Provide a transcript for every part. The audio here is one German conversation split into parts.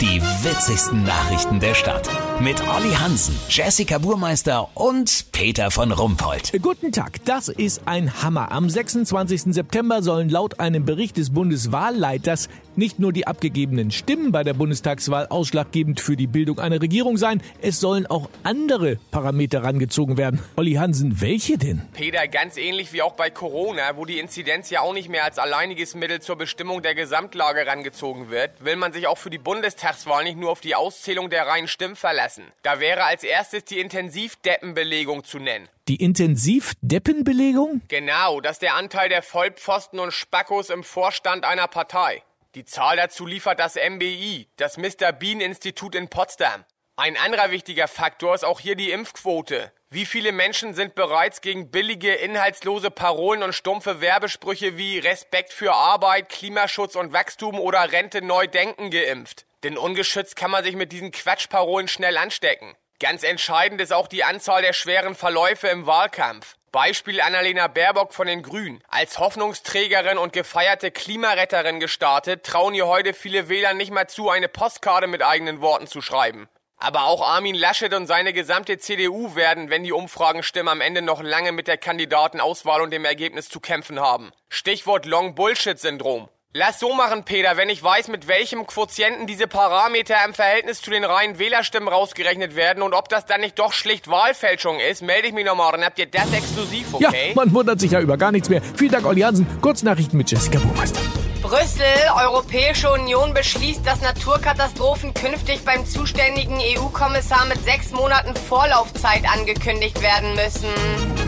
Die witzigsten Nachrichten der Stadt. Mit Olli Hansen, Jessica Burmeister und Peter von Rumpold. Guten Tag, das ist ein Hammer. Am 26. September sollen laut einem Bericht des Bundeswahlleiters nicht nur die abgegebenen Stimmen bei der Bundestagswahl ausschlaggebend für die Bildung einer Regierung sein, es sollen auch andere Parameter rangezogen werden. Olli Hansen, welche denn? Peter, ganz ähnlich wie auch bei Corona, wo die Inzidenz ja auch nicht mehr als alleiniges Mittel zur Bestimmung der Gesamtlage rangezogen wird, will man sich auch für die Bundestagswahl nicht nur auf die Auszählung der reinen Stimmen verlassen. Da wäre als erstes die Intensivdeppenbelegung zu nennen. Die Intensivdeppenbelegung? Genau, das ist der Anteil der Vollpfosten und Spackos im Vorstand einer Partei. Die Zahl dazu liefert das MBI, das Mr. Bean Institut in Potsdam. Ein anderer wichtiger Faktor ist auch hier die Impfquote. Wie viele Menschen sind bereits gegen billige, inhaltslose Parolen und stumpfe Werbesprüche wie Respekt für Arbeit, Klimaschutz und Wachstum oder Rente neu denken geimpft? Denn ungeschützt kann man sich mit diesen Quatschparolen schnell anstecken. Ganz entscheidend ist auch die Anzahl der schweren Verläufe im Wahlkampf. Beispiel Annalena Baerbock von den Grünen. Als Hoffnungsträgerin und gefeierte Klimaretterin gestartet, trauen ihr heute viele Wähler nicht mal zu, eine Postkarte mit eigenen Worten zu schreiben. Aber auch Armin Laschet und seine gesamte CDU werden, wenn die Umfragen stimmen, am Ende noch lange mit der Kandidatenauswahl und dem Ergebnis zu kämpfen haben. Stichwort Long Bullshit Syndrom. Lass so machen, Peter. Wenn ich weiß, mit welchem Quotienten diese Parameter im Verhältnis zu den reinen Wählerstimmen rausgerechnet werden und ob das dann nicht doch schlicht Wahlfälschung ist, melde ich mich nochmal. Dann habt ihr das exklusiv, okay? Ja, man wundert sich ja über gar nichts mehr. Vielen Dank, Olli Hansen. Kurznachrichten mit Jessica Burmeister. Brüssel, Europäische Union beschließt, dass Naturkatastrophen künftig beim zuständigen EU-Kommissar mit sechs Monaten Vorlaufzeit angekündigt werden müssen.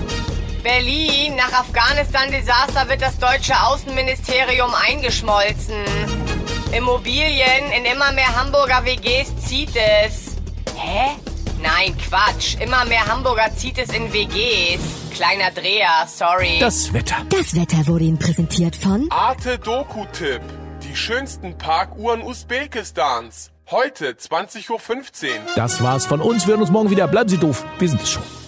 Berlin, nach Afghanistan-Desaster wird das deutsche Außenministerium eingeschmolzen. Immobilien in immer mehr Hamburger WGs zieht es. Hä? Nein, Quatsch. Immer mehr Hamburger zieht es in WGs. Kleiner Dreher, sorry. Das Wetter. Das Wetter wurde Ihnen präsentiert von Arte Doku-Tipp. Die schönsten Parkuhren Usbekistans. Heute 20.15 Uhr. Das war's von uns. Wir hören uns morgen wieder. Bleiben Sie doof. Wir sind es schon.